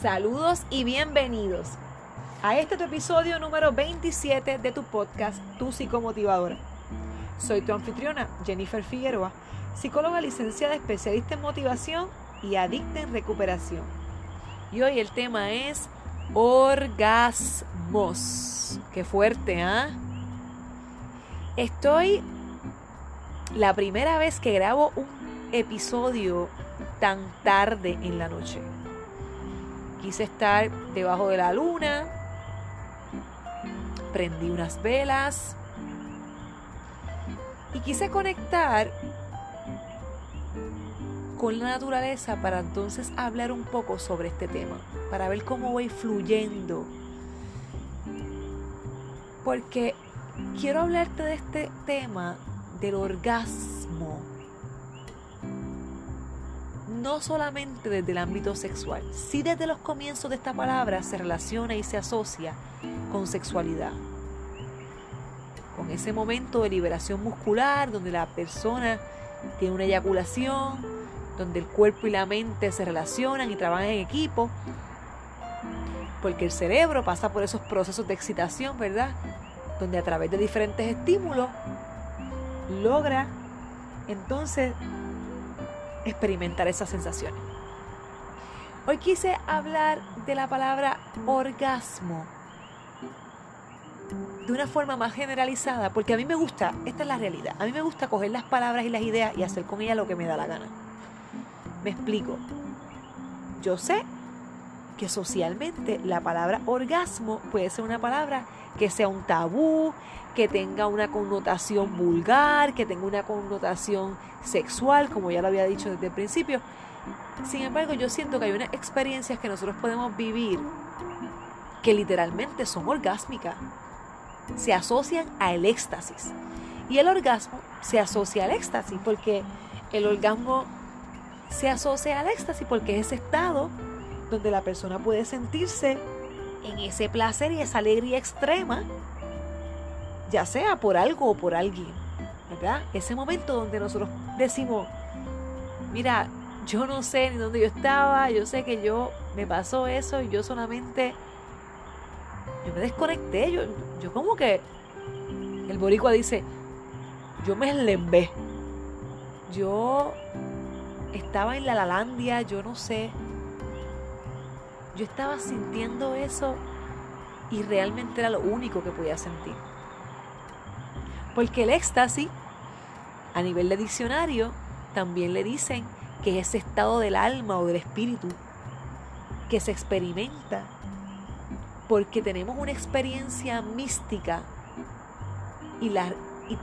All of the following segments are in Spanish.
Saludos y bienvenidos a este episodio número 27 de tu podcast Tu Psicomotivadora. Soy tu anfitriona, Jennifer Figueroa, psicóloga licenciada especialista en motivación y adicta en recuperación. Y hoy el tema es orgasmos. Qué fuerte, ¿ah? Estoy la primera vez que grabo un episodio tan tarde en la noche. Quise estar debajo de la luna, prendí unas velas. Y quise conectar con la naturaleza para entonces hablar un poco sobre este tema, para ver cómo voy fluyendo. Porque quiero hablarte de este tema del orgasmo no solamente desde el ámbito sexual, sí desde los comienzos de esta palabra se relaciona y se asocia con sexualidad. Con ese momento de liberación muscular donde la persona tiene una eyaculación, donde el cuerpo y la mente se relacionan y trabajan en equipo, porque el cerebro pasa por esos procesos de excitación, ¿verdad? Donde a través de diferentes estímulos logra entonces experimentar esas sensaciones. Hoy quise hablar de la palabra orgasmo de una forma más generalizada, porque a mí me gusta, esta es la realidad, a mí me gusta coger las palabras y las ideas y hacer con ellas lo que me da la gana. Me explico. Yo sé que socialmente la palabra orgasmo puede ser una palabra que sea un tabú, que tenga una connotación vulgar, que tenga una connotación sexual, como ya lo había dicho desde el principio. Sin embargo, yo siento que hay unas experiencias que nosotros podemos vivir que literalmente son orgásmicas. Se asocian al éxtasis. Y el orgasmo se asocia al éxtasis porque el orgasmo se asocia al éxtasis porque es ese estado donde la persona puede sentirse en ese placer y esa alegría extrema, ya sea por algo o por alguien, ¿verdad? Ese momento donde nosotros decimos, mira, yo no sé ni dónde yo estaba, yo sé que yo me pasó eso y yo solamente, yo me desconecté, yo, yo como que, el boricua dice, yo me enlembé, yo estaba en la Lalandia, yo no sé, yo estaba sintiendo eso y realmente era lo único que podía sentir. Porque el éxtasis, a nivel de diccionario, también le dicen que es ese estado del alma o del espíritu que se experimenta porque tenemos una experiencia mística y la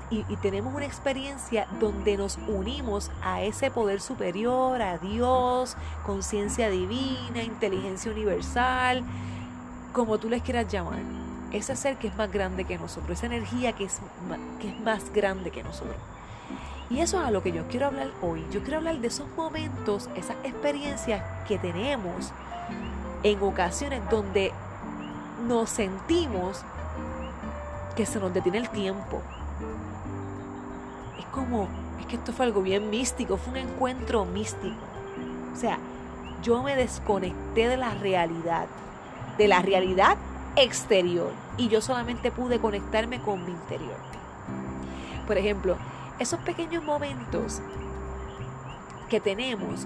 y, tenemos una experiencia donde nos unimos a ese poder superior, a Dios, conciencia divina, inteligencia universal, como tú les quieras llamar. Ese ser que es más grande que nosotros, esa energía que es, que es más grande que nosotros. Y eso es a lo que yo quiero hablar hoy. Yo quiero hablar de esos momentos, esas experiencias que tenemos en ocasiones donde nos sentimos que se nos detiene el tiempo, como, es que esto fue algo bien místico, fue un encuentro místico. O sea, yo me desconecté de la realidad, de la realidad exterior, y yo solamente pude conectarme con mi interior. Por ejemplo, esos pequeños momentos que tenemos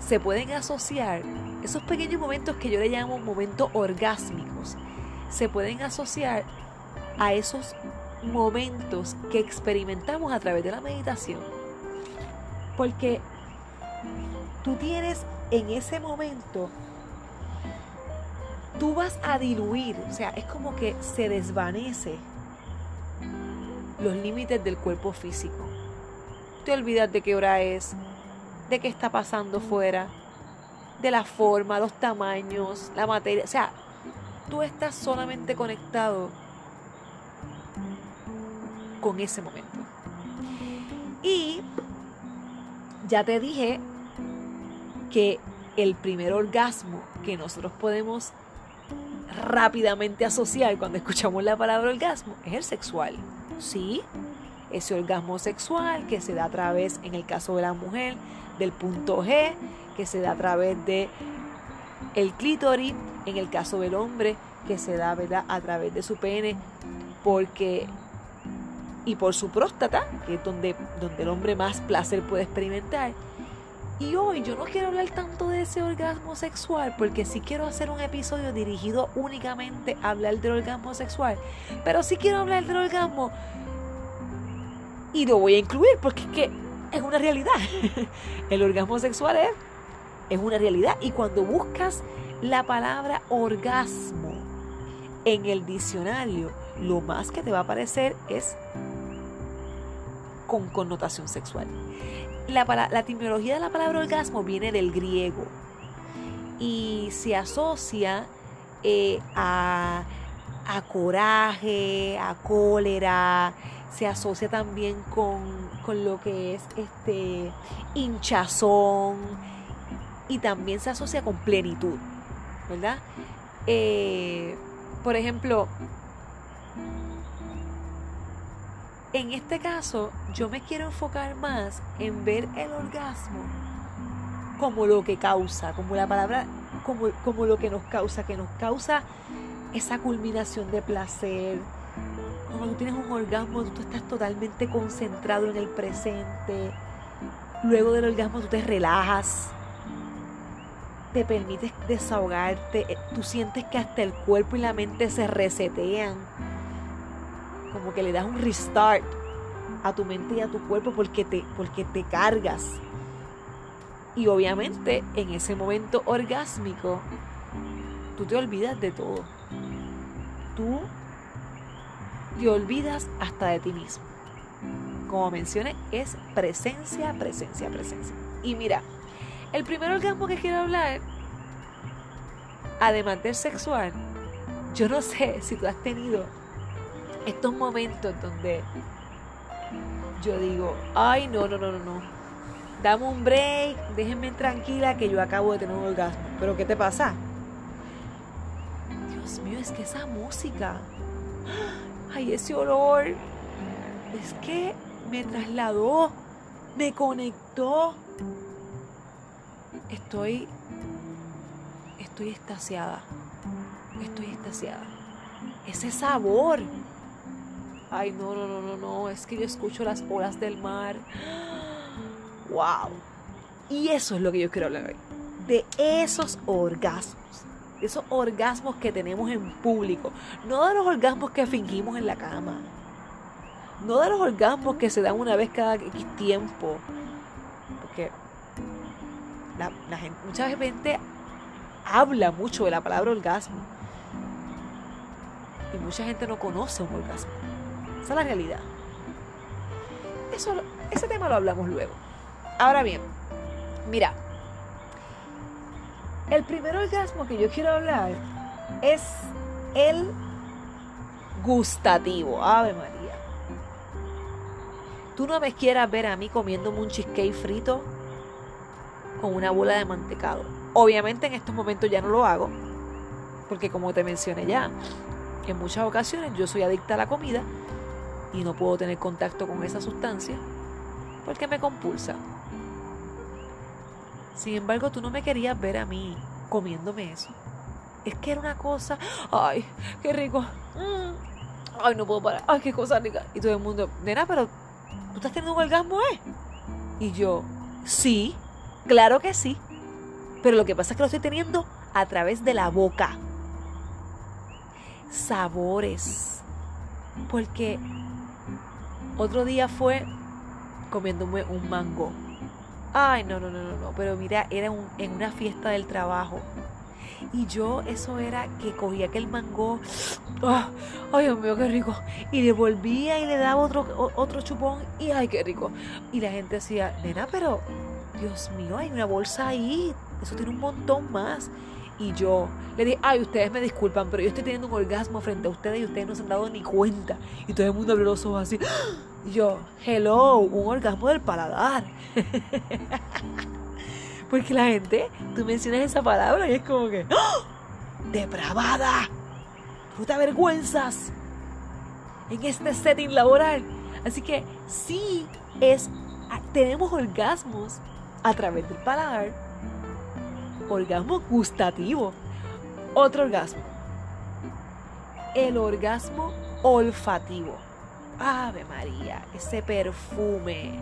se pueden asociar, esos pequeños momentos que yo le llamo momentos orgásmicos, se pueden asociar a esos momentos que experimentamos a través de la meditación. Porque tú tienes en ese momento, tú vas a diluir, o sea, es como que se desvanece los límites del cuerpo físico. Te olvidas de qué hora es, de qué está pasando fuera, de la forma, los tamaños, la materia. O sea, tú estás solamente conectado con ese momento. Y ya te dije que el primer orgasmo que nosotros podemos rápidamente asociar cuando escuchamos la palabra orgasmo es el sexual. Sí, ese orgasmo sexual que se da a través, en el caso de la mujer, del punto G, que se da a través de el clítoris, en el caso del hombre, que se da ¿verdad? a través de su pene, porque y por su próstata, que es donde, donde el hombre más placer puede experimentar. Y hoy yo no quiero hablar tanto de ese orgasmo sexual, porque sí quiero hacer un episodio dirigido únicamente a hablar del orgasmo sexual, pero sí quiero hablar del orgasmo y lo voy a incluir porque es que es una realidad. El orgasmo sexual es, es una realidad y cuando buscas la palabra orgasmo en el diccionario, lo más que te va a aparecer es con connotación sexual. La, la etimología de la palabra orgasmo viene del griego y se asocia eh, a, a coraje, a cólera, se asocia también con, con, lo que es este hinchazón y también se asocia con plenitud, ¿verdad? Eh, por ejemplo, en este caso yo me quiero enfocar más en ver el orgasmo como lo que causa, como la palabra, como, como lo que nos causa, que nos causa esa culminación de placer. Cuando tú tienes un orgasmo, tú estás totalmente concentrado en el presente. Luego del orgasmo tú te relajas, te permites desahogarte, eh, tú sientes que hasta el cuerpo y la mente se resetean, como que le das un restart a tu mente y a tu cuerpo porque te, porque te cargas. Y obviamente en ese momento orgásmico, tú te olvidas de todo. Tú te olvidas hasta de ti mismo. Como mencioné, es presencia, presencia, presencia. Y mira, el primer orgasmo que quiero hablar, además del sexual, yo no sé si tú has tenido estos momentos donde yo digo, ay, no, no, no, no, no. Dame un break, déjenme tranquila que yo acabo de tener un orgasmo. Pero ¿qué te pasa? Dios mío, es que esa música, ay, ese olor, es que me trasladó, me conectó estoy, estoy estasiada, estoy estasiada. Ese sabor. Ay, no, no, no, no, no, es que yo escucho las olas del mar. ¡Wow! Y eso es lo que yo quiero hablar hoy. De esos orgasmos. De esos orgasmos que tenemos en público. No de los orgasmos que fingimos en la cama. No de los orgasmos que se dan una vez cada tiempo. Porque la, gente, mucha gente habla mucho de la palabra orgasmo. Y mucha gente no conoce un orgasmo. Esa es la realidad. Eso, ese tema lo hablamos luego. Ahora bien, mira, el primer orgasmo que yo quiero hablar es el gustativo. Ave María. Tú no me quieras ver a mí comiéndome un cheesecake frito con una bola de mantecado. Obviamente en estos momentos ya no lo hago, porque como te mencioné ya, en muchas ocasiones yo soy adicta a la comida y no puedo tener contacto con esa sustancia porque me compulsa. Sin embargo, tú no me querías ver a mí comiéndome eso. Es que era una cosa, ay, qué rico. Mm, ay, no puedo parar. Ay, qué cosa rica. Y todo el mundo, nena, pero tú estás teniendo un orgasmo, ¿eh? Y yo, sí. Claro que sí. Pero lo que pasa es que lo estoy teniendo a través de la boca. Sabores. Porque otro día fue comiéndome un mango. Ay, no, no, no, no, no. Pero mira, era en una fiesta del trabajo. Y yo, eso era que cogía aquel mango. ¡ah! ¡Ay, Dios mío, qué rico! Y le volvía y le daba otro, otro chupón. Y ¡ay, qué rico! Y la gente decía, nena, pero Dios mío, hay una bolsa ahí, eso tiene un montón más. Y yo le dije, ay, ustedes me disculpan, pero yo estoy teniendo un orgasmo frente a ustedes y ustedes no se han dado ni cuenta. Y todo el mundo abrió los así. Yo, hello, un orgasmo del paladar. Porque la gente, tú mencionas esa palabra y es como que, ¡Oh! depravada, tú te avergüenzas en este setting laboral. Así que sí, es, tenemos orgasmos a través del paladar, orgasmo gustativo. Otro orgasmo. El orgasmo olfativo. Ave María, ese perfume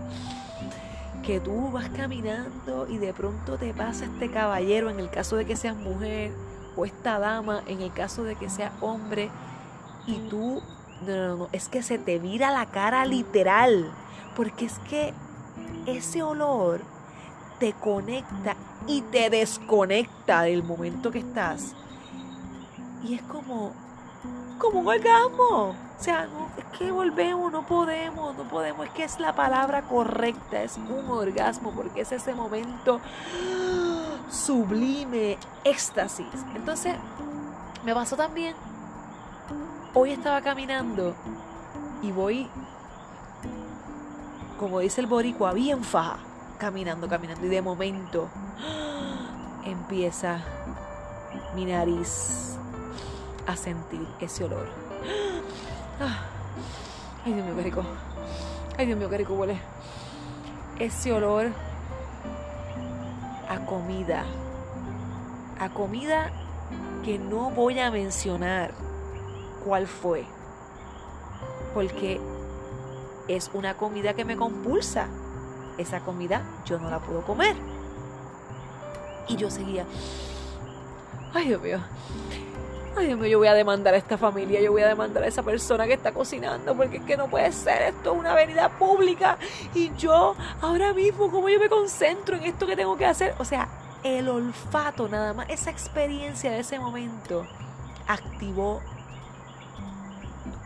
que tú vas caminando y de pronto te pasa este caballero en el caso de que seas mujer o esta dama en el caso de que seas hombre y tú no, no, no, es que se te vira la cara literal, porque es que ese olor te conecta y te desconecta del momento que estás. Y es como, como un orgasmo. O sea, no, es que volvemos, no podemos, no podemos. Es que es la palabra correcta, es un orgasmo, porque es ese momento sublime, éxtasis. Entonces, me pasó también. Hoy estaba caminando y voy, como dice el boricua, bien faja, caminando, caminando. Y de momento empieza mi nariz a sentir ese olor. Ay, Dios mío, qué rico. Ay, Dios mío, qué rico huele. Ese olor a comida. A comida que no voy a mencionar cuál fue. Porque es una comida que me compulsa. Esa comida yo no la puedo comer. Y yo seguía. Ay, Dios mío. Ay, Dios mío, yo voy a demandar a esta familia, yo voy a demandar a esa persona que está cocinando, porque es que no puede ser esto una avenida pública. Y yo, ahora mismo, ¿cómo yo me concentro en esto que tengo que hacer? O sea, el olfato nada más, esa experiencia de ese momento activó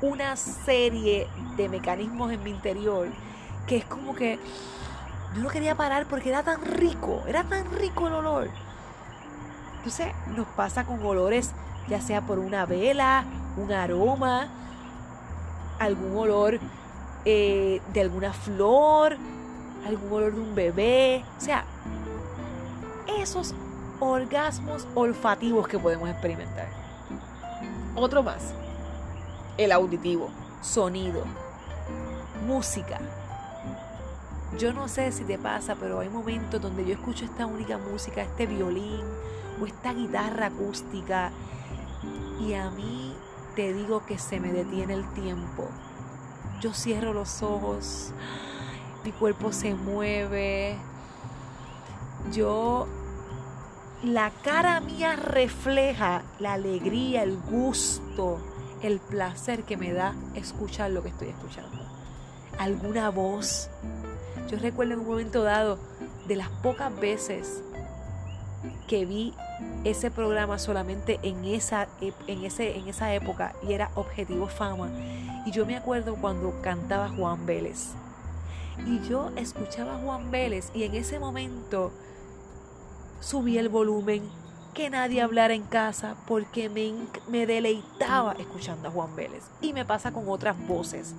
una serie de mecanismos en mi interior que es como que yo no quería parar porque era tan rico, era tan rico el olor. Entonces nos pasa con olores, ya sea por una vela, un aroma, algún olor eh, de alguna flor, algún olor de un bebé. O sea, esos orgasmos olfativos que podemos experimentar. Otro más, el auditivo, sonido, música. Yo no sé si te pasa, pero hay momentos donde yo escucho esta única música, este violín o esta guitarra acústica y a mí te digo que se me detiene el tiempo. Yo cierro los ojos, mi cuerpo se mueve, yo la cara mía refleja la alegría, el gusto, el placer que me da escuchar lo que estoy escuchando. Alguna voz. Yo recuerdo en un momento dado de las pocas veces que vi ese programa solamente en esa, en, ese, en esa época y era Objetivo Fama. Y yo me acuerdo cuando cantaba Juan Vélez. Y yo escuchaba Juan Vélez y en ese momento subí el volumen, que nadie hablara en casa porque me, me deleitaba escuchando a Juan Vélez. Y me pasa con otras voces.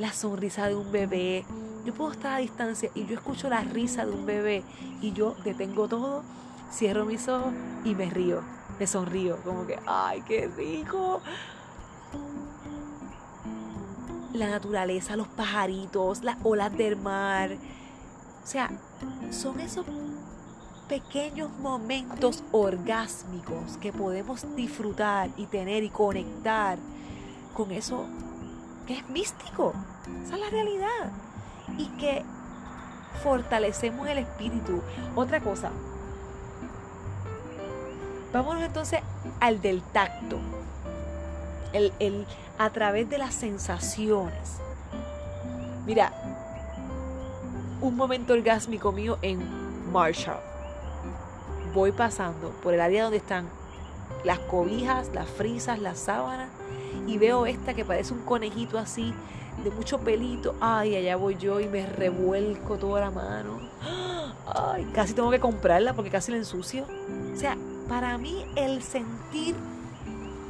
La sonrisa de un bebé. Yo puedo estar a distancia y yo escucho la risa de un bebé y yo detengo todo, cierro mis ojos y me río, me sonrío, como que, ay, qué rico. La naturaleza, los pajaritos, las olas del mar. O sea, son esos pequeños momentos orgásmicos que podemos disfrutar y tener y conectar con eso que es místico. Esa es la realidad. Y que fortalecemos el espíritu. Otra cosa. Vámonos entonces al del tacto. El, el, a través de las sensaciones. Mira, un momento orgásmico mío en Marshall voy pasando por el área donde están las cobijas, las frisas, las sábanas y veo esta que parece un conejito así de mucho pelito. Ay, allá voy yo y me revuelco toda la mano. Ay, casi tengo que comprarla porque casi la ensucio. O sea, para mí el sentir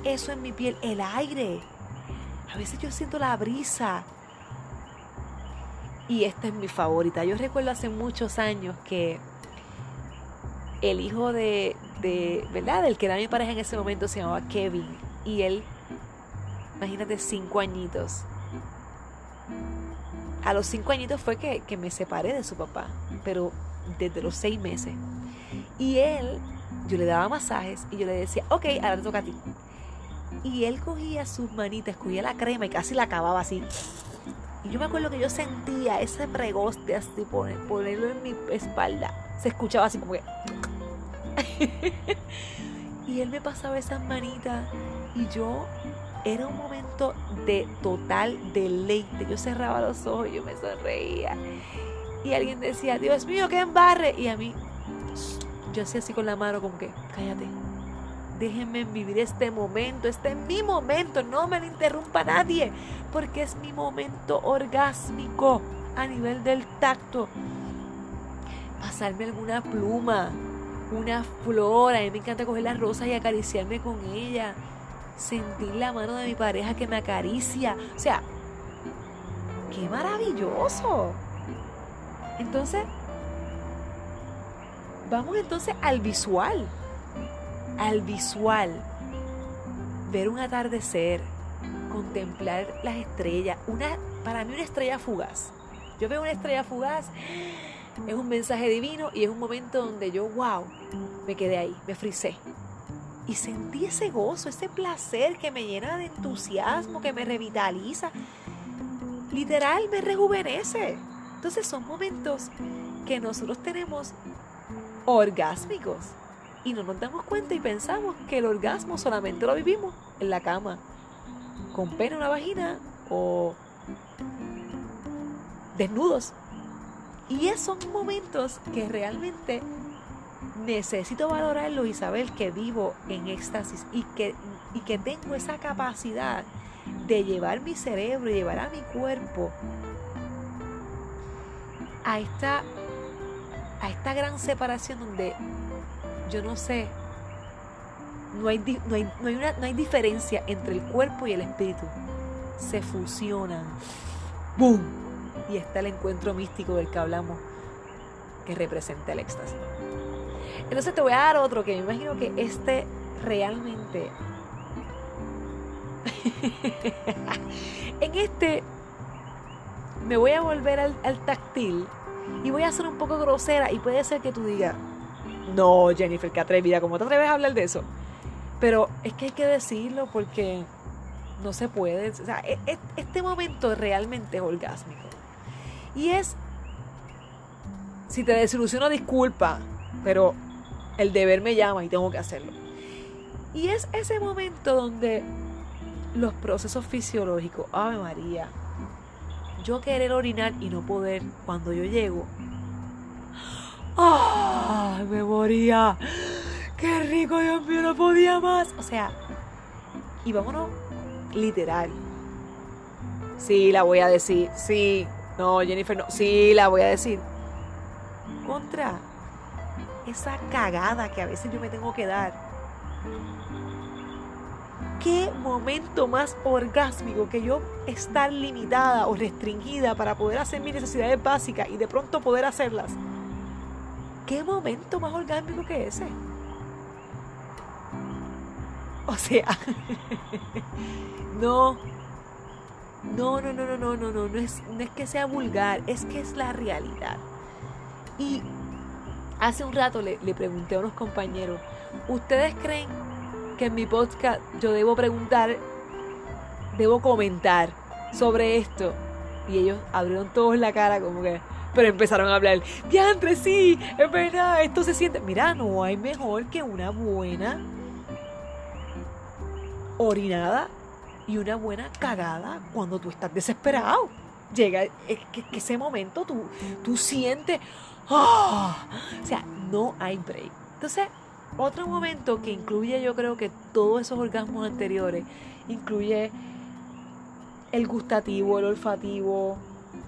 eso en mi piel, el aire. A veces yo siento la brisa. Y esta es mi favorita. Yo recuerdo hace muchos años que el hijo de, de, ¿verdad? Del que era mi pareja en ese momento se llamaba Kevin. Y él, imagínate, cinco añitos. A los cinco añitos fue que, que me separé de su papá, pero desde los seis meses. Y él, yo le daba masajes y yo le decía, ok, ahora te toca a ti. Y él cogía sus manitas, cogía la crema y casi la acababa así. Y yo me acuerdo que yo sentía ese pregoste así, ponerlo en mi espalda. Se escuchaba así como que... y él me pasaba esas manitas y yo era un momento de total deleite. Yo cerraba los ojos yo me sonreía. Y alguien decía, Dios mío, qué embarre. Y a mí, yo hacía así con la mano como que, cállate. Déjenme vivir este momento, este es mi momento, no me lo interrumpa nadie, porque es mi momento orgásmico a nivel del tacto. Pasarme alguna pluma, una flor, a mí me encanta coger las rosas y acariciarme con ella sentir la mano de mi pareja que me acaricia. O sea, qué maravilloso. Entonces, vamos entonces al visual. Al visual. Ver un atardecer, contemplar las estrellas. Una, para mí una estrella fugaz. Yo veo una estrella fugaz, es un mensaje divino y es un momento donde yo, wow, me quedé ahí, me frisé y sentí ese gozo, ese placer que me llena de entusiasmo, que me revitaliza. Literal, me rejuvenece. Entonces son momentos que nosotros tenemos orgásmicos y no nos damos cuenta y pensamos que el orgasmo solamente lo vivimos en la cama, con pena en la vagina o desnudos. Y esos son momentos que realmente necesito valorarlo y saber que vivo en éxtasis y que, y que tengo esa capacidad de llevar mi cerebro y llevar a mi cuerpo a esta, a esta gran separación donde yo no sé, no hay, no, hay, no, hay una, no hay diferencia entre el cuerpo y el espíritu. Se fusionan. ¡Boom! Y está el encuentro místico del que hablamos que representa el éxtasis. Entonces te voy a dar otro que me imagino que este realmente... en este me voy a volver al, al, táctil y voy a ser un poco grosera y puede ser que tú digas, no Jennifer, qué atrevida, ¿cómo te atreves a hablar de eso? Pero es que hay que decirlo porque no se puede. O sea, e, e, este momento realmente es orgásmico. Y es, si te desilusiono, disculpa, pero el deber me llama y tengo que hacerlo. Y es ese momento donde los procesos fisiológicos, Ave María, yo querer orinar y no poder cuando yo llego. ¡Ay, me moría! ¡Qué rico, Dios mío, no podía más! O sea, y vámonos literal. Sí, la voy a decir. Sí. No, Jennifer, no. Sí, la voy a decir. Contra esa cagada que a veces yo me tengo que dar. Qué momento más orgásmico que yo estar limitada o restringida para poder hacer mis necesidades básicas y de pronto poder hacerlas. Qué momento más orgásmico que ese. O sea, no, no, no, no, no, no, no, no, no es, no es que sea vulgar, es que es la realidad. Y Hace un rato le, pregunté a unos compañeros, ¿ustedes creen que en mi podcast yo debo preguntar, debo comentar sobre esto? Y ellos abrieron todos la cara como que, pero empezaron a hablar, diantre, sí, es verdad, esto se siente. Mira, no hay mejor que una buena orinada y una buena cagada cuando tú estás desesperado. Llega ese momento tú, tú sientes, O sea, no hay break. Entonces, otro momento que incluye yo creo que todos esos orgasmos anteriores, incluye el gustativo, el olfativo,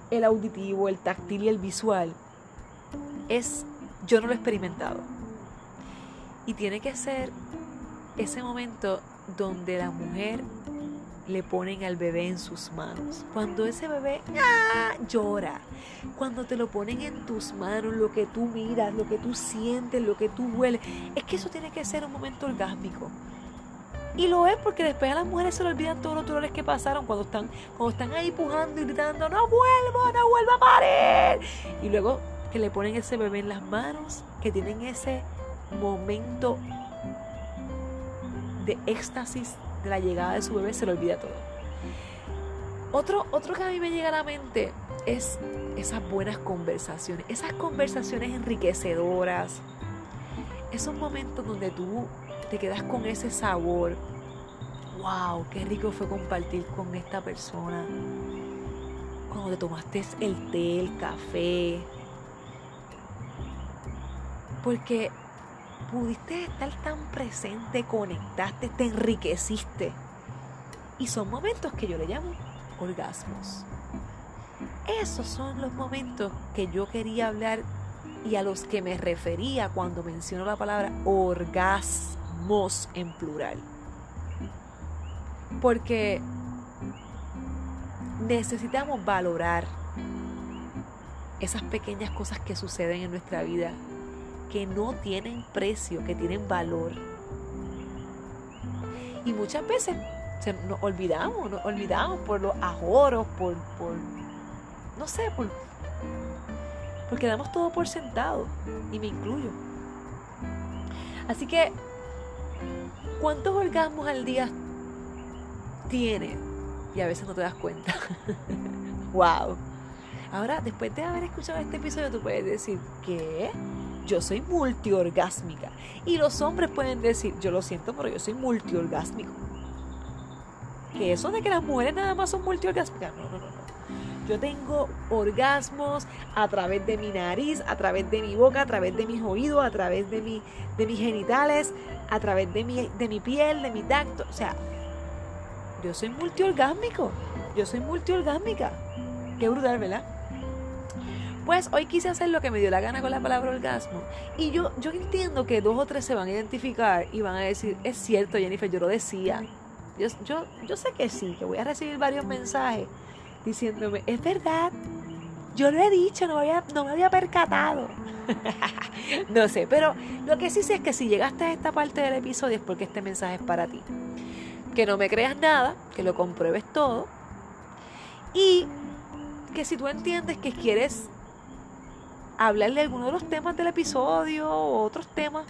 el auditivo, el táctil y el visual, es, yo no lo he experimentado. Y tiene que ser ese momento donde la mujer le ponen al bebé en sus manos. Cuando ese bebé ¡ah! llora, cuando te lo ponen en tus manos, lo que tú miras, lo que tú sientes, lo que tú hueles, es que eso tiene que ser un momento orgásmico. Y lo es porque después a las mujeres se le olvidan todos los dolores que pasaron cuando están, cuando están ahí pujando y gritando, no vuelvo, no vuelvo a parir. Y luego que le ponen ese bebé en las manos, que tienen ese momento de éxtasis de la llegada de su bebé, se le olvida todo. Otro, otro que a mí me llega a la mente es esas buenas conversaciones, esas conversaciones enriquecedoras, esos momentos donde tú te quedas con ese sabor. ¡Wow! ¡Qué rico fue compartir con esta persona! Cuando te tomaste el té, el café. Porque pudiste estar tan presente, conectaste, te enriqueciste. Y son momentos que yo le llamo orgasmos. Esos son los momentos que yo quería hablar y a los que me refería cuando menciono la palabra orgasmos en plural. Porque necesitamos valorar esas pequeñas cosas que suceden en nuestra vida, que no tienen precio, que tienen valor. Y muchas veces nos olvidamos, nos olvidamos por los ajoros, por, por no sé, por, porque damos todo por sentado, y me incluyo. Así que, ¿cuántos orgasmos al día tienes? Y a veces no te das cuenta. wow. Ahora, después de haber escuchado este episodio, tú puedes decir que yo soy multiorgásmica. Y los hombres pueden decir, yo lo siento, pero yo soy multiorgásmico que eso de que las mujeres nada más son multiorgásmicas, no, no, no, no. Yo tengo orgasmos a través de mi nariz, a través de mi boca, a través de mis oídos, a través de, mi, de mis genitales, a través de mi, de mi piel, de mi tacto. O sea, yo soy multiorgásmico. Yo soy multiorgásmica. Qué brutal, ¿verdad? Pues hoy quise hacer lo que me dio la gana con la palabra orgasmo. Y yo, yo entiendo que dos o tres se van a identificar y van a decir, es cierto, Jennifer, yo lo decía. Yo, yo, sé que sí, que voy a recibir varios mensajes diciéndome, es verdad, yo lo he dicho, no, había, no me había percatado. no sé, pero lo que sí sé es que si llegaste a esta parte del episodio es porque este mensaje es para ti. Que no me creas nada, que lo compruebes todo. Y que si tú entiendes que quieres hablarle de alguno de los temas del episodio o otros temas,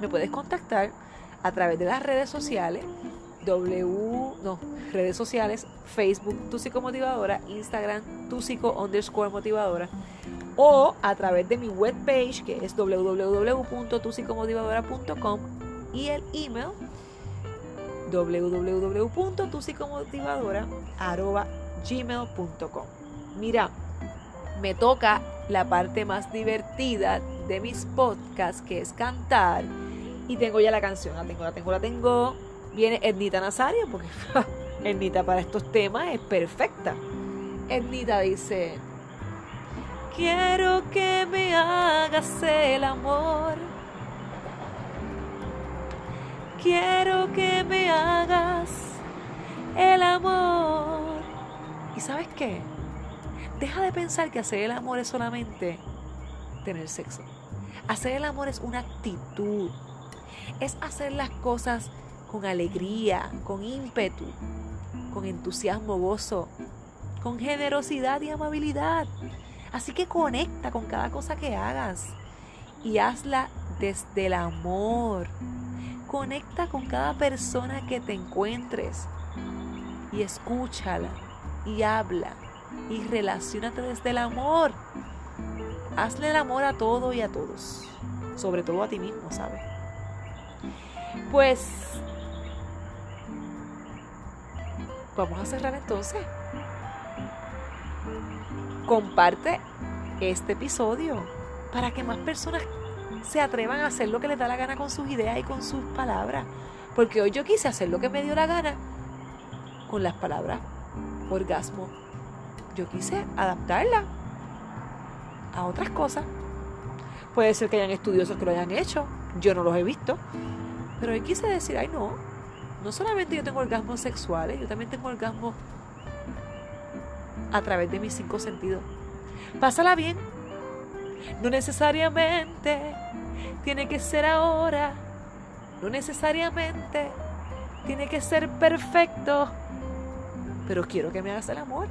me puedes contactar a través de las redes sociales W, no, redes sociales, Facebook Tu Psicomotivadora, Instagram Tu Psico underscore motivadora o a través de mi webpage que es www.tupsicomotivadora.com y el email www.tupsicomotivadora.gmail.com Mira, me toca la parte más divertida de mis podcasts que es cantar y tengo ya la canción, la tengo, la tengo, la tengo viene Ednita Nazario, porque Ednita para estos temas es perfecta. Ednita dice, quiero que me hagas el amor. Quiero que me hagas el amor. ¿Y sabes qué? Deja de pensar que hacer el amor es solamente tener sexo. Hacer el amor es una actitud. Es hacer las cosas con alegría, con ímpetu, con entusiasmo, gozo, con generosidad y amabilidad. Así que conecta con cada cosa que hagas y hazla desde el amor. Conecta con cada persona que te encuentres y escúchala y habla y relacionate desde el amor. Hazle el amor a todo y a todos, sobre todo a ti mismo, ¿sabes? Pues Vamos a cerrar entonces. Comparte este episodio para que más personas se atrevan a hacer lo que les da la gana con sus ideas y con sus palabras. Porque hoy yo quise hacer lo que me dio la gana con las palabras orgasmo. Yo quise adaptarla a otras cosas. Puede ser que hayan estudiosos que lo hayan hecho. Yo no los he visto. Pero hoy quise decir, ay no, no solamente yo tengo orgasmos sexuales, yo también tengo orgasmos a través de mis cinco sentidos. Pásala bien. No necesariamente tiene que ser ahora. No necesariamente tiene que ser perfecto, pero quiero que me hagas el amor.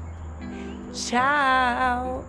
笑。